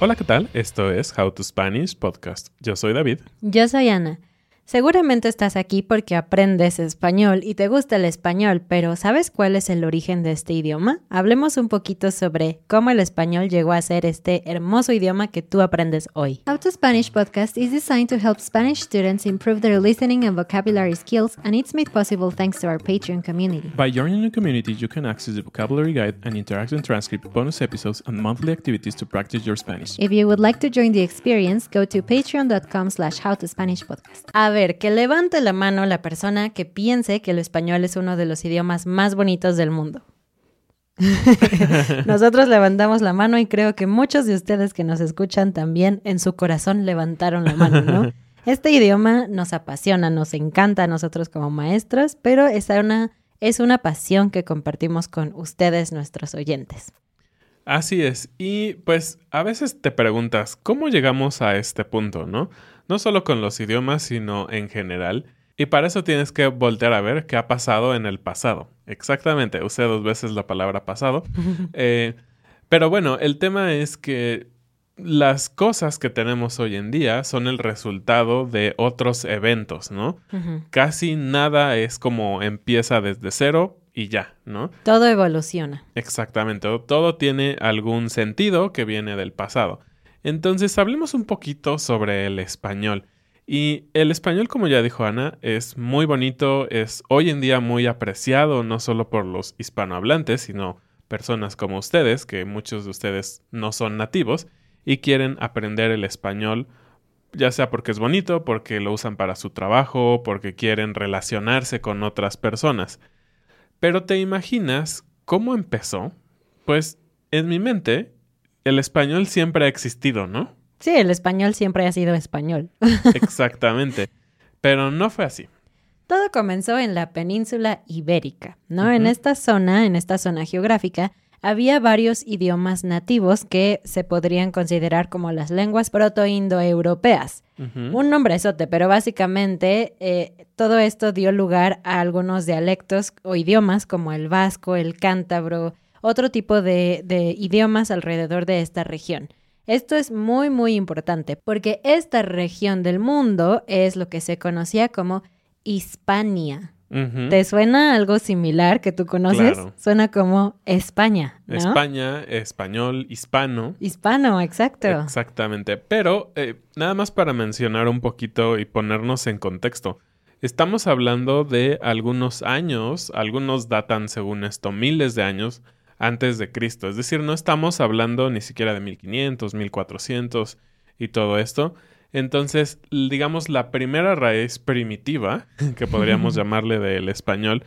Hola, ¿qué tal? Esto es How to Spanish Podcast. Yo soy David. Yo soy Ana. Seguramente estás aquí porque aprendes español y te gusta el español, pero ¿sabes cuál es el origen de este idioma? Hablemos un poquito sobre cómo el español llegó a ser este hermoso idioma que tú aprendes hoy. How to Spanish podcast is designed to help Spanish students improve their listening and vocabulary skills, and it's made possible thanks to our Patreon community. By joining the community, you can access the vocabulary guide and interactive transcript, bonus episodes, and monthly activities to practice your Spanish. If you would like to join the experience, go to patreon.com slash howtospanishpodcast. Ver, que levante la mano la persona que piense que el español es uno de los idiomas más bonitos del mundo. Nosotros levantamos la mano y creo que muchos de ustedes que nos escuchan también en su corazón levantaron la mano, ¿no? Este idioma nos apasiona, nos encanta a nosotros como maestros, pero es una, es una pasión que compartimos con ustedes, nuestros oyentes. Así es. Y pues a veces te preguntas, ¿cómo llegamos a este punto, no? No solo con los idiomas, sino en general. Y para eso tienes que voltear a ver qué ha pasado en el pasado. Exactamente, usé dos veces la palabra pasado. Eh, pero bueno, el tema es que las cosas que tenemos hoy en día son el resultado de otros eventos, ¿no? Casi nada es como empieza desde cero y ya, ¿no? Todo evoluciona. Exactamente, todo tiene algún sentido que viene del pasado. Entonces, hablemos un poquito sobre el español. Y el español, como ya dijo Ana, es muy bonito, es hoy en día muy apreciado, no solo por los hispanohablantes, sino personas como ustedes, que muchos de ustedes no son nativos y quieren aprender el español, ya sea porque es bonito, porque lo usan para su trabajo, porque quieren relacionarse con otras personas. Pero te imaginas cómo empezó? Pues en mi mente, el español siempre ha existido, ¿no? Sí, el español siempre ha sido español. Exactamente. Pero no fue así. Todo comenzó en la península ibérica, ¿no? En esta zona, en esta zona geográfica, había varios idiomas nativos que se podrían considerar como las lenguas protoindoeuropeas. Un nombrezote, pero básicamente eh, todo esto dio lugar a algunos dialectos o idiomas como el vasco, el cántabro, otro tipo de, de idiomas alrededor de esta región. Esto es muy, muy importante porque esta región del mundo es lo que se conocía como Hispania. ¿Te suena algo similar que tú conoces? Claro. Suena como España, ¿no? España, español, hispano. Hispano, exacto. Exactamente. Pero eh, nada más para mencionar un poquito y ponernos en contexto. Estamos hablando de algunos años, algunos datan según esto miles de años antes de Cristo. Es decir, no estamos hablando ni siquiera de 1500, 1400 y todo esto. Entonces, digamos, la primera raíz primitiva, que podríamos llamarle del español,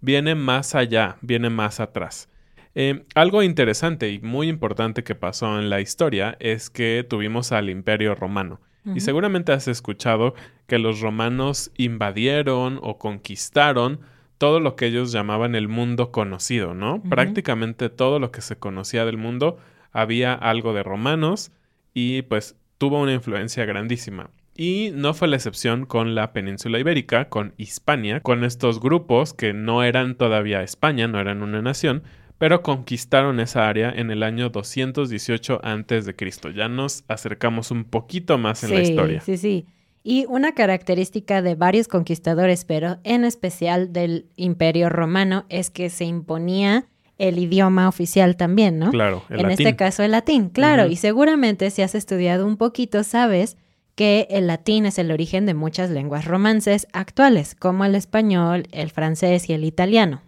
viene más allá, viene más atrás. Eh, algo interesante y muy importante que pasó en la historia es que tuvimos al Imperio Romano. Y seguramente has escuchado que los romanos invadieron o conquistaron todo lo que ellos llamaban el mundo conocido, ¿no? Prácticamente todo lo que se conocía del mundo había algo de romanos y pues tuvo una influencia grandísima. Y no fue la excepción con la península ibérica, con Hispania, con estos grupos que no eran todavía España, no eran una nación, pero conquistaron esa área en el año 218 antes de Cristo. Ya nos acercamos un poquito más en la Sí, historia. Sí, sí. Y una característica de varios conquistadores, pero en especial del Imperio Romano, es que se imponía el idioma oficial también, ¿no? Claro, el en latín. este caso el latín, claro. Y seguramente si has estudiado un poquito, sabes que el latín es el origen de muchas lenguas romances actuales, como el español, el francés y el italiano.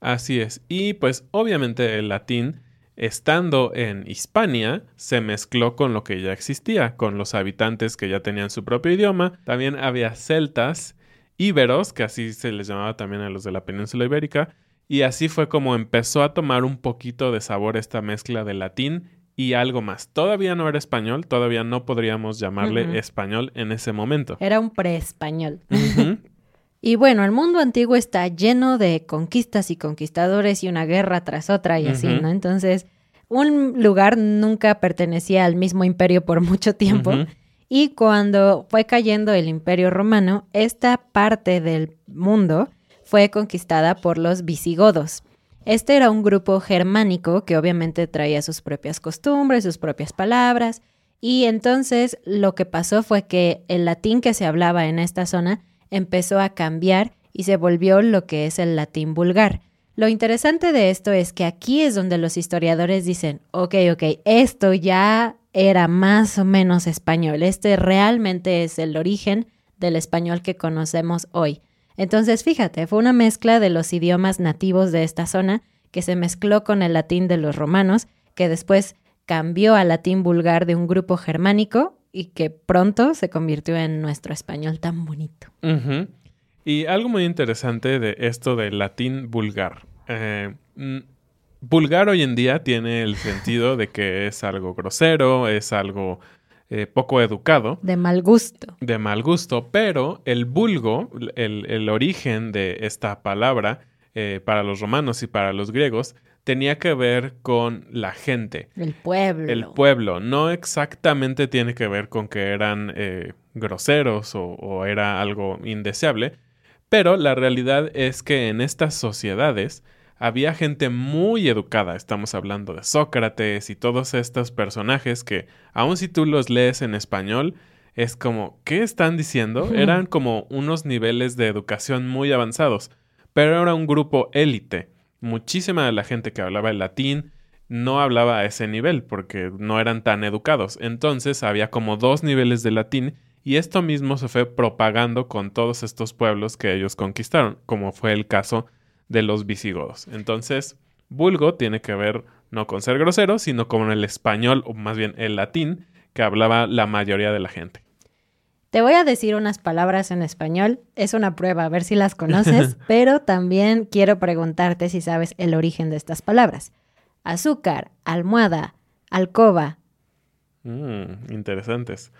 Así es. Y pues obviamente el latín, estando en Hispania, se mezcló con lo que ya existía, con los habitantes que ya tenían su propio idioma. También había celtas, íberos, que así se les llamaba también a los de la península ibérica. Y así fue como empezó a tomar un poquito de sabor esta mezcla de latín y algo más. Todavía no era español, todavía no podríamos llamarle español en ese momento. Era un preespañol. Ujú. Y bueno, el mundo antiguo está lleno de conquistas y conquistadores y una guerra tras otra y así. ¿no? Entonces, un lugar nunca pertenecía al mismo imperio por mucho tiempo. Y cuando fue cayendo el imperio romano, esta parte del mundo fue conquistada por los visigodos. Este era un grupo germánico que obviamente traía sus propias costumbres, sus propias palabras, y entonces lo que pasó fue que el latín que se hablaba en esta zona empezó a cambiar y se volvió lo que es el latín vulgar. Lo interesante de esto es que aquí es donde los historiadores dicen, ok, ok, esto ya era más o menos español, este realmente es el origen del español que conocemos hoy. Entonces, fíjate, fue una mezcla de los idiomas nativos de esta zona que se mezcló con el latín de los romanos, que después cambió al latín vulgar de un grupo germánico y que pronto se convirtió en nuestro español tan bonito. Y algo muy interesante de esto del latín vulgar. Eh, mm, vulgar hoy en día tiene el sentido de que es algo grosero, es algo eh, poco educado, De mal gusto. de mal gusto, pero el vulgo, el, el origen de esta palabra eh, para los romanos y para los griegos, tenía que ver con la gente. El pueblo. El pueblo no exactamente tiene que ver con que eran eh, groseros o, o era algo indeseable, pero la realidad es que en estas sociedades había gente muy educada. Estamos hablando de Sócrates y todos estos personajes que, aun si tú los lees en español, es como, ¿qué están diciendo? Eran como unos niveles de educación muy avanzados, pero era un grupo élite. Muchísima de la gente que hablaba el latín no hablaba a ese nivel porque no eran tan educados. Entonces había como dos niveles de latín y esto mismo se fue propagando con todos estos pueblos que ellos conquistaron, como fue el caso de los visigodos. Entonces, vulgo tiene que ver no con ser grosero, sino con el español, o más bien el latín, que hablaba la mayoría de la gente. Te voy a decir unas palabras en español. Es una prueba, a ver si las conoces, pero también quiero preguntarte si sabes el origen de estas palabras. Azúcar, almohada, alcoba. Mm, interesantes.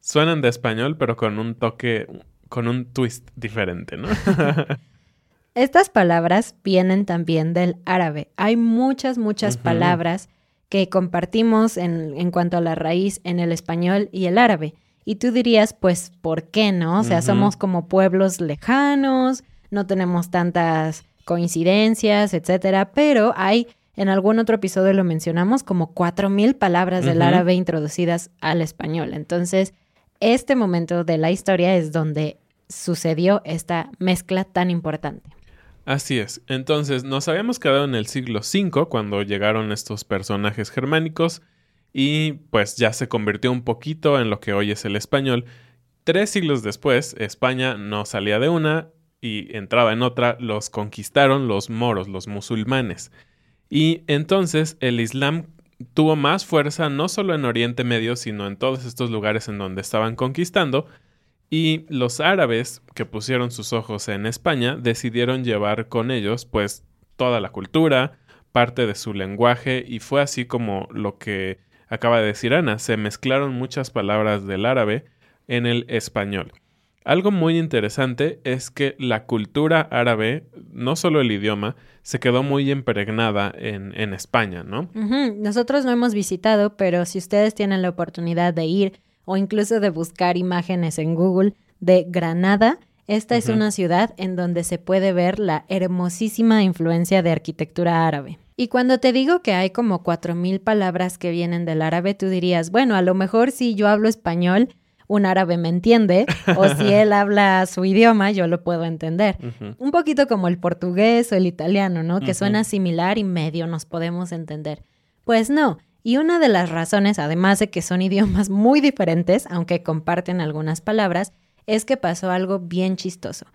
Suenan de español, pero con un toque, con un twist diferente, ¿no? Estas palabras vienen también del árabe. Hay muchas, muchas palabras que compartimos en, en cuanto a la raíz en el español y el árabe. Y tú dirías, pues, ¿por qué no? O sea, somos como pueblos lejanos, no tenemos tantas coincidencias, etcétera, pero hay, en algún otro episodio lo mencionamos, como cuatro mil palabras del árabe introducidas al español. Entonces, este momento de la historia es donde sucedió esta mezcla tan importante. Así es. Entonces, nos habíamos quedado en el siglo V cuando llegaron estos personajes germánicos y pues ya se convirtió un poquito en lo que hoy es el español. Tres siglos después, España no salía de una y entraba en otra, los conquistaron los moros, los musulmanes. Y entonces el Islam tuvo más fuerza no solo en Oriente Medio, sino en todos estos lugares en donde estaban conquistando, y los árabes que pusieron sus ojos en España decidieron llevar con ellos pues toda la cultura, parte de su lenguaje y fue así como lo que acaba de decir Ana, se mezclaron muchas palabras del árabe en el español. Algo muy interesante es que la cultura árabe, no solo el idioma, se quedó muy impregnada en, en España, ¿no? Nosotros no hemos visitado, pero si ustedes tienen la oportunidad de ir o incluso de buscar imágenes en Google de Granada. Esta es una ciudad en donde se puede ver la hermosísima influencia de arquitectura árabe. Y cuando te digo que hay como cuatro mil palabras que vienen del árabe, tú dirías, bueno, a lo mejor si yo hablo español, un árabe me entiende, o si él habla su idioma, yo lo puedo entender. Un poquito como el portugués o el italiano, ¿no? Que suena similar y medio nos podemos entender. Pues no, y una de las razones, además de que son idiomas muy diferentes, aunque comparten algunas palabras, es que pasó algo bien chistoso.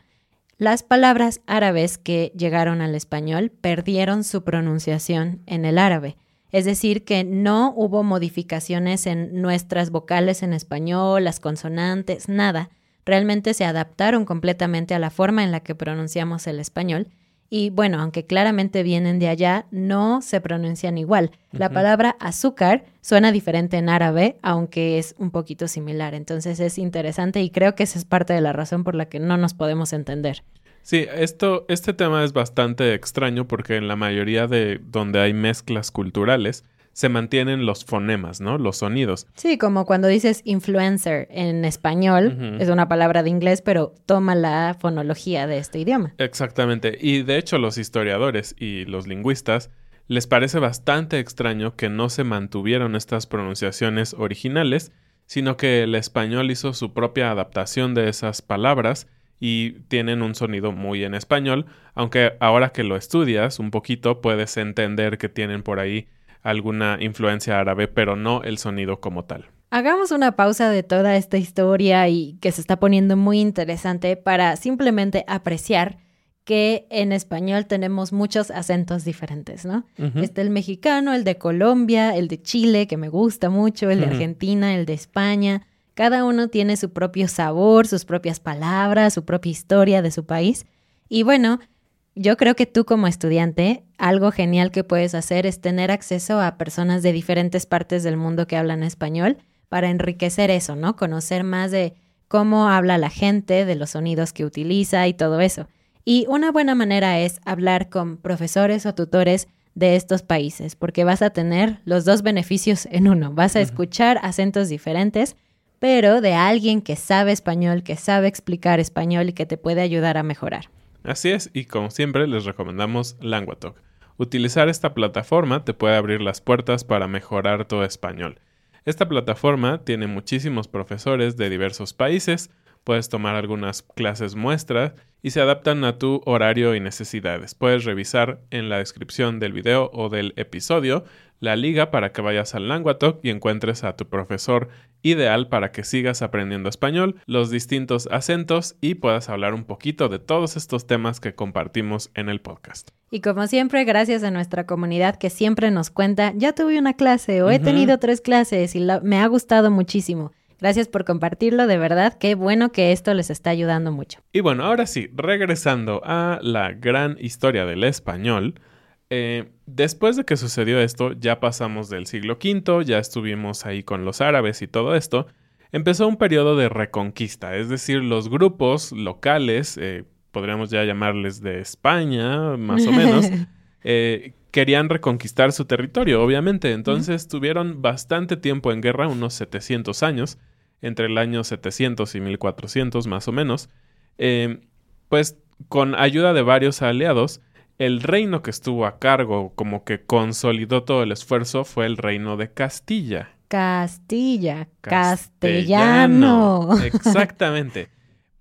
Las palabras árabes que llegaron al español perdieron su pronunciación en el árabe. Es decir, que no hubo modificaciones en nuestras vocales en español, las consonantes, nada. Realmente se adaptaron completamente a la forma en la que pronunciamos el español y bueno, aunque claramente vienen de allá, no se pronuncian igual. La palabra azúcar suena diferente en árabe, aunque es un poquito similar. Entonces es interesante y creo que esa es parte de la razón por la que no nos podemos entender. Sí, esto, este tema es bastante extraño porque en la mayoría de donde hay mezclas culturales, se mantienen los fonemas, ¿no? Los sonidos. Sí, como cuando dices influencer en español, es una palabra de inglés, pero toma la fonología de este idioma. Exactamente. Y de hecho los historiadores y los lingüistas les parece bastante extraño que no se mantuvieron estas pronunciaciones originales, sino que el español hizo su propia adaptación de esas palabras y tienen un sonido muy en español, aunque ahora que lo estudias un poquito puedes entender que tienen por ahí alguna influencia árabe, pero no el sonido como tal. Hagamos una pausa de toda esta historia y que se está poniendo muy interesante para simplemente apreciar que en español tenemos muchos acentos diferentes, ¿no? Está el mexicano, el de Colombia, el de Chile, que me gusta mucho, el de Argentina, el de España. Cada uno tiene su propio sabor, sus propias palabras, su propia historia de su país. Y bueno, yo creo que tú como estudiante, algo genial que puedes hacer es tener acceso a personas de diferentes partes del mundo que hablan español para enriquecer eso, ¿no? Conocer más de cómo habla la gente, de los sonidos que utiliza y todo eso. Y una buena manera es hablar con profesores o tutores de estos países, porque vas a tener los dos beneficios en uno. Vas a escuchar acentos diferentes, pero de alguien que sabe español, que sabe explicar español y que te puede ayudar a mejorar. Así es, y como siempre les recomendamos Languatalk. Utilizar esta plataforma te puede abrir las puertas para mejorar tu español. Esta plataforma tiene muchísimos profesores de diversos países, puedes tomar algunas clases muestras y se adaptan a tu horario y necesidades. Puedes revisar en la descripción del video o del episodio la liga para que vayas al Languatalk y encuentres a tu profesor ideal para que sigas aprendiendo español, los distintos acentos y puedas hablar un poquito de todos estos temas que compartimos en el podcast. Y como siempre, gracias a nuestra comunidad que siempre nos cuenta, ya tuve una clase o he tenido tres clases y me ha gustado muchísimo. Gracias por compartirlo, de verdad, qué bueno que esto les está ayudando mucho. Y bueno, ahora sí, regresando a la gran historia del español, eh, después de que sucedió esto, ya pasamos del siglo V, ya estuvimos ahí con los árabes y todo esto, empezó un periodo de reconquista, es decir, los grupos locales, eh, podríamos ya llamarles de España, más o menos, eh, querían reconquistar su territorio, obviamente. Entonces tuvieron bastante tiempo en guerra, unos 700 años, entre el año 700 y 1400 más o menos. pues con ayuda de varios aliados, el reino que estuvo a cargo, como que consolidó todo el esfuerzo, fue el reino de Castilla. Castilla, castellano. Exactamente.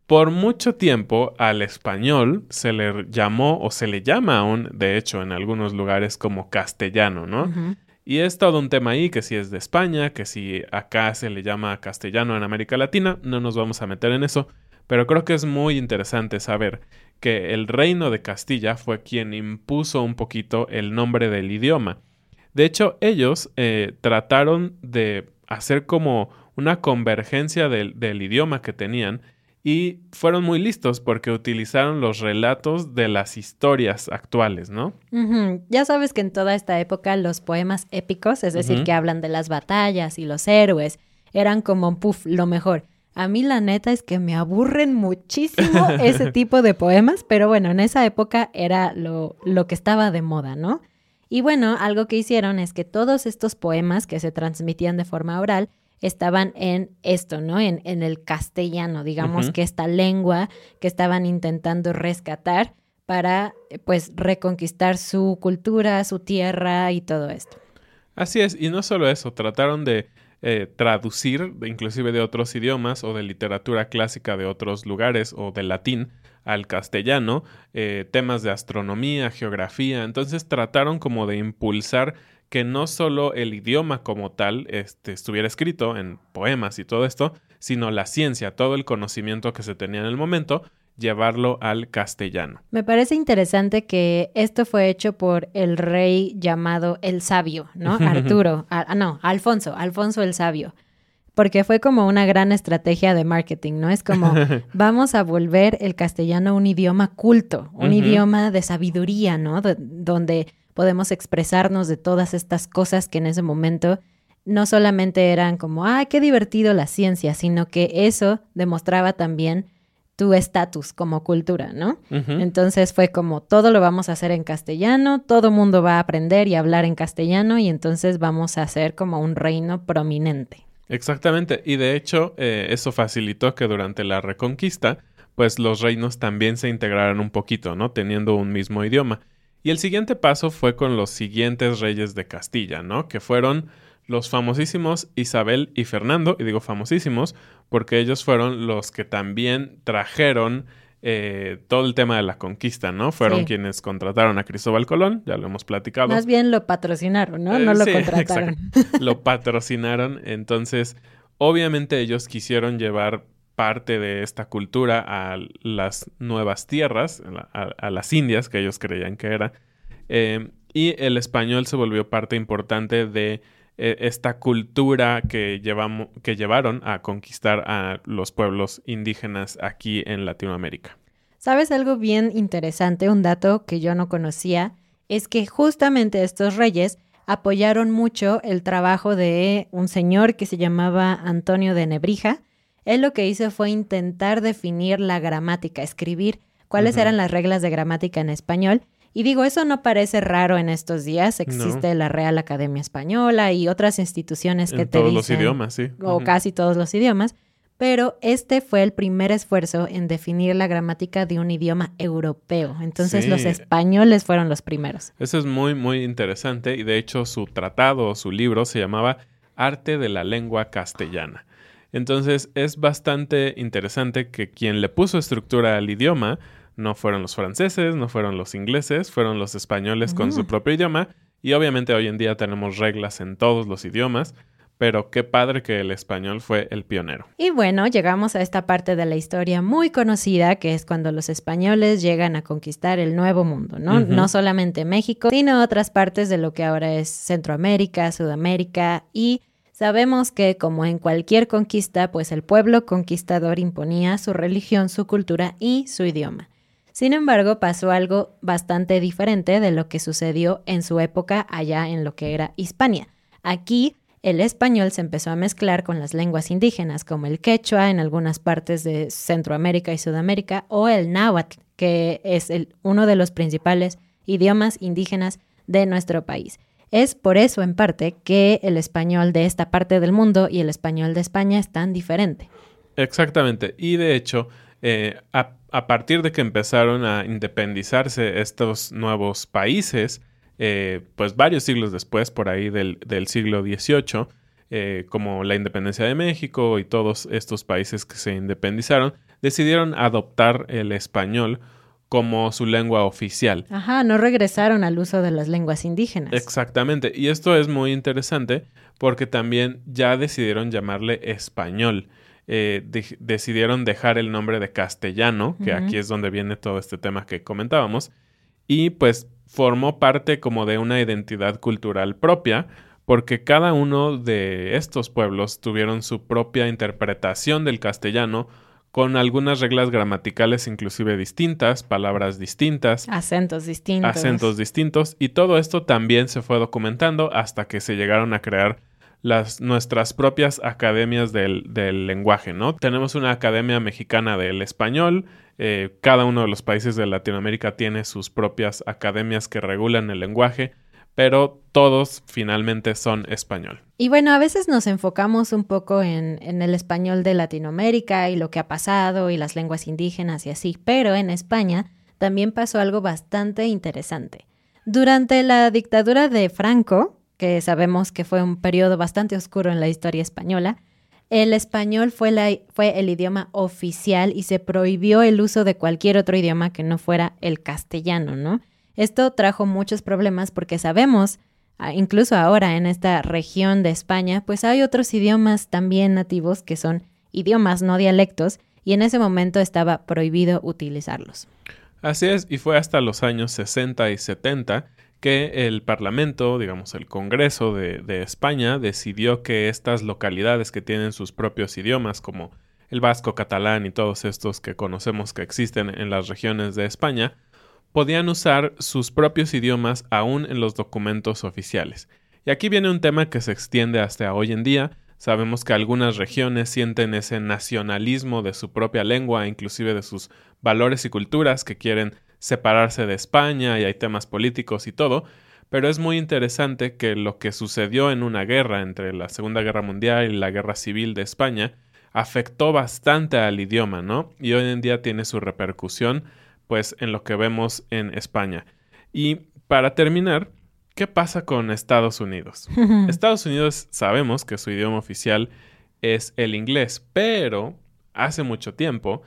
Por mucho tiempo al español se le llamó o se le llama aún, de hecho, en algunos lugares como castellano, ¿no? Y es todo un tema ahí, que si es de España, que si acá se le llama castellano en América Latina, no nos vamos a meter en eso, pero creo que es muy interesante saber que el reino de Castilla fue quien impuso un poquito el nombre del idioma. De hecho, ellos eh, trataron de hacer como una convergencia del, del idioma que tenían y fueron muy listos porque utilizaron los relatos de las historias actuales, ¿no? Ya sabes que en toda esta época los poemas épicos, es decir, que hablan de las batallas y los héroes, eran como, puff, lo mejor. A mí la neta es que me aburren muchísimo ese tipo de poemas, pero bueno, en esa época era lo, lo que estaba de moda, ¿no? Y bueno, algo que hicieron es que todos estos poemas que se transmitían de forma oral estaban en esto, ¿no? En, en el castellano, digamos que esta lengua que estaban intentando rescatar para, pues, reconquistar su cultura, su tierra y todo esto. Así es, y no solo eso, trataron de eh, traducir, inclusive de otros idiomas o de literatura clásica de otros lugares o de latín al castellano, eh, temas de astronomía, geografía, entonces trataron como de impulsar que no solo el idioma como tal este, estuviera escrito en poemas y todo esto, sino la ciencia, todo el conocimiento que se tenía en el momento, llevarlo al castellano. Me parece interesante que esto fue hecho por el rey llamado el Sabio, ¿no? Arturo, ah, no, Alfonso, Alfonso el Sabio. Porque fue como una gran estrategia de marketing, ¿no? Es como, vamos a volver el castellano un idioma culto, un idioma de sabiduría, ¿no? donde podemos expresarnos de todas estas cosas que en ese momento no solamente eran como, ah, qué divertido la ciencia, sino que eso demostraba también tu estatus como cultura, ¿no? Entonces fue como, todo lo vamos a hacer en castellano, todo mundo va a aprender y hablar en castellano y entonces vamos a ser como un reino prominente. Exactamente, y de hecho eh, eso facilitó que durante la reconquista, pues los reinos también se integraran un poquito, ¿no? Teniendo un mismo idioma. Y el siguiente paso fue con los siguientes reyes de Castilla, ¿no? Que fueron los famosísimos Isabel y Fernando, y digo famosísimos porque ellos fueron los que también trajeron eh, todo el tema de la conquista, ¿no? Fueron quienes contrataron a Cristóbal Colón, ya lo hemos platicado. Más bien lo patrocinaron, ¿no? no lo eh, contrataron. lo patrocinaron, entonces obviamente ellos quisieron llevar parte de esta cultura a las nuevas tierras, a, las Indias, que ellos creían que era. Eh, y el español se volvió parte importante de eh, esta cultura que, llevamos, que llevaron a conquistar a los pueblos indígenas aquí en Latinoamérica. ¿Sabes algo bien interesante? Un dato que yo no conocía es que justamente estos reyes apoyaron mucho el trabajo de un señor que se llamaba Antonio de Nebrija, él lo que hizo fue intentar definir la gramática, escribir cuáles eran las reglas de gramática en español. Y digo, eso no parece raro en estos días. Existe la Real Academia Española y otras instituciones que te todos los idiomas, sí. O casi todos los idiomas. Pero este fue el primer esfuerzo en definir la gramática de un idioma europeo. Entonces los españoles fueron los primeros. Eso es muy, muy interesante. Y de hecho su tratado, su libro, se llamaba Arte de la Lengua Castellana. Entonces es bastante interesante que quien le puso estructura al idioma no fueron los franceses, no fueron los ingleses, fueron los españoles con su propio idioma. Y obviamente hoy en día tenemos reglas en todos los idiomas, pero qué padre que el español fue el pionero. Y bueno, llegamos a esta parte de la historia muy conocida, que es cuando los españoles llegan a conquistar el nuevo mundo, ¿no? No solamente México, sino otras partes de lo que ahora es Centroamérica, Sudamérica y Sabemos que, como en cualquier conquista, pues el pueblo conquistador imponía su religión, su cultura y su idioma. Sin embargo, pasó algo bastante diferente de lo que sucedió en su época allá en lo que era Hispania. Aquí, el español se empezó a mezclar con las lenguas indígenas, como el quechua en algunas partes de Centroamérica y Sudamérica, o el náhuatl, que es uno de los principales idiomas indígenas de nuestro país. Es por eso, en parte, que el español de esta parte del mundo y el español de España es tan diferente. Exactamente. Y de hecho, eh, a, partir de que empezaron a independizarse estos nuevos países, eh, pues varios siglos después, por ahí del, siglo XVIII, eh, como la independencia de México y todos estos países que se independizaron, decidieron adoptar el español como su lengua oficial. Ajá, no regresaron al uso de las lenguas indígenas. Exactamente, y esto es muy interesante porque también ya decidieron llamarle español. Eh, de decidieron dejar el nombre de castellano, que aquí es donde viene todo este tema que comentábamos, y pues formó parte como de una identidad cultural propia, porque cada uno de estos pueblos tuvieron su propia interpretación del castellano, con algunas reglas gramaticales inclusive distintas, palabras distintas, acentos distintos. Acentos distintos y todo esto también se fue documentando hasta que se llegaron a crear las, nuestras propias academias del, del lenguaje, ¿no? Tenemos una academia mexicana del español, eh, cada uno de los países de Latinoamérica tiene sus propias academias que regulan el lenguaje, pero todos finalmente son español. Y bueno, a veces nos enfocamos un poco en, en, el español de Latinoamérica y lo que ha pasado y las lenguas indígenas y así, pero en España también pasó algo bastante interesante. Durante la dictadura de Franco, que sabemos que fue un periodo bastante oscuro en la historia española, el español fue, la, fue el idioma oficial y se prohibió el uso de cualquier otro idioma que no fuera el castellano, ¿no? Esto trajo muchos problemas porque sabemos, ah, incluso ahora en esta región de España, pues hay otros idiomas también nativos que son idiomas, no dialectos, y en ese momento estaba prohibido utilizarlos. Así es, y fue hasta los años 60 y 70 que el Parlamento, digamos el Congreso de, España, decidió que estas localidades que tienen sus propios idiomas, como el vasco, catalán y todos estos que conocemos que existen en las regiones de España, podían usar sus propios idiomas aún en los documentos oficiales. Y aquí viene un tema que se extiende hasta hoy en día. Sabemos que algunas regiones sienten ese nacionalismo de su propia lengua, inclusive de sus valores y culturas, que quieren separarse de España y hay temas políticos y todo, pero es muy interesante que lo que sucedió en una guerra entre la Segunda Guerra Mundial y la Guerra Civil de España afectó bastante al idioma, ¿no? Y hoy en día tiene su repercusión pues en lo que vemos en España. Y para terminar, ¿qué pasa con Estados Unidos? Estados Unidos sabemos que su idioma oficial es el inglés, pero hace mucho tiempo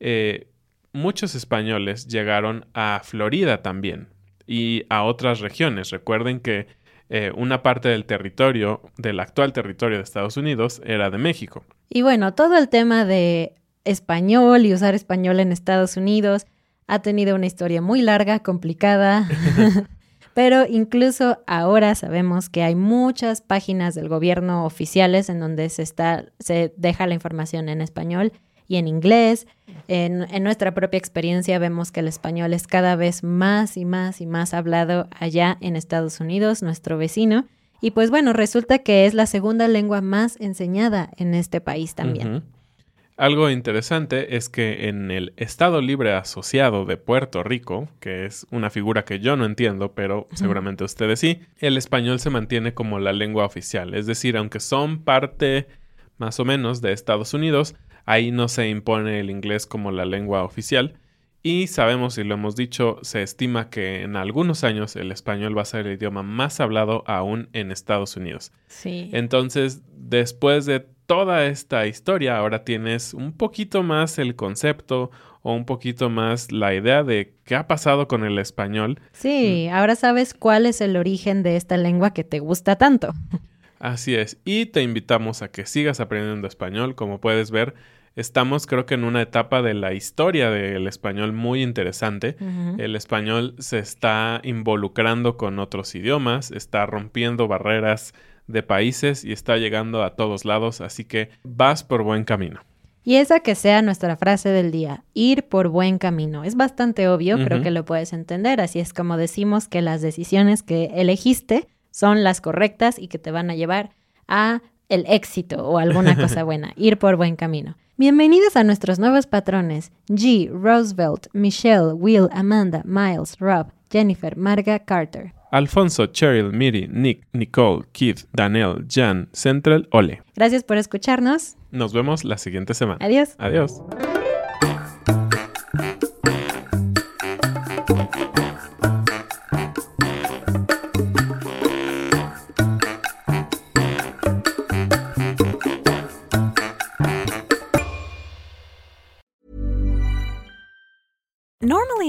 eh, muchos españoles llegaron a Florida también y a otras regiones. Recuerden que eh, una parte del territorio, del actual territorio de Estados Unidos, era de México. Y bueno, todo el tema de español y usar español en Estados Unidos ha tenido una historia muy larga, complicada, pero incluso ahora sabemos que hay muchas páginas del gobierno oficiales en donde se, está, se deja la información en español y en inglés. En, en, nuestra propia experiencia vemos que el español es cada vez más y más y más hablado allá en Estados Unidos, nuestro vecino. Y pues bueno, resulta que es la segunda lengua más enseñada en este país también. Algo interesante es que en el Estado Libre Asociado de Puerto Rico, que es una figura que yo no entiendo, pero seguramente ustedes sí, el español se mantiene como la lengua oficial. Es decir, aunque son parte más o menos de Estados Unidos, ahí no se impone el inglés como la lengua oficial. Y sabemos, y lo hemos dicho, se estima que en algunos años el español va a ser el idioma más hablado aún en Estados Unidos. Sí. Entonces, después de toda esta historia, ahora tienes un poquito más el concepto o un poquito más la idea de qué ha pasado con el español. Sí, ahora sabes cuál es el origen de esta lengua que te gusta tanto. Así es, y te invitamos a que sigas aprendiendo español. Como puedes ver, estamos creo que en una etapa de la historia del español muy interesante. El español se está involucrando con otros idiomas, está rompiendo barreras de países y está llegando a todos lados, así que vas por buen camino. Y esa que sea nuestra frase del día, ir por buen camino. Es bastante obvio, creo que lo puedes entender, así es como decimos que las decisiones que elegiste son las correctas y que te van a llevar a el éxito o alguna cosa buena, ir por buen camino. Bienvenidos a nuestros nuevos patrones, G, Roosevelt, Michelle, Will, Amanda, Miles, Rob, Jennifer, Marga, Carter. Alfonso, Cheryl, Miri, Nick, Nicole, Keith, Daniel, Jan, Central, Ole. Gracias por escucharnos. Nos vemos la siguiente semana. Adiós. Adiós.